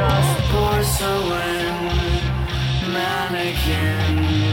just porcelain mannequin.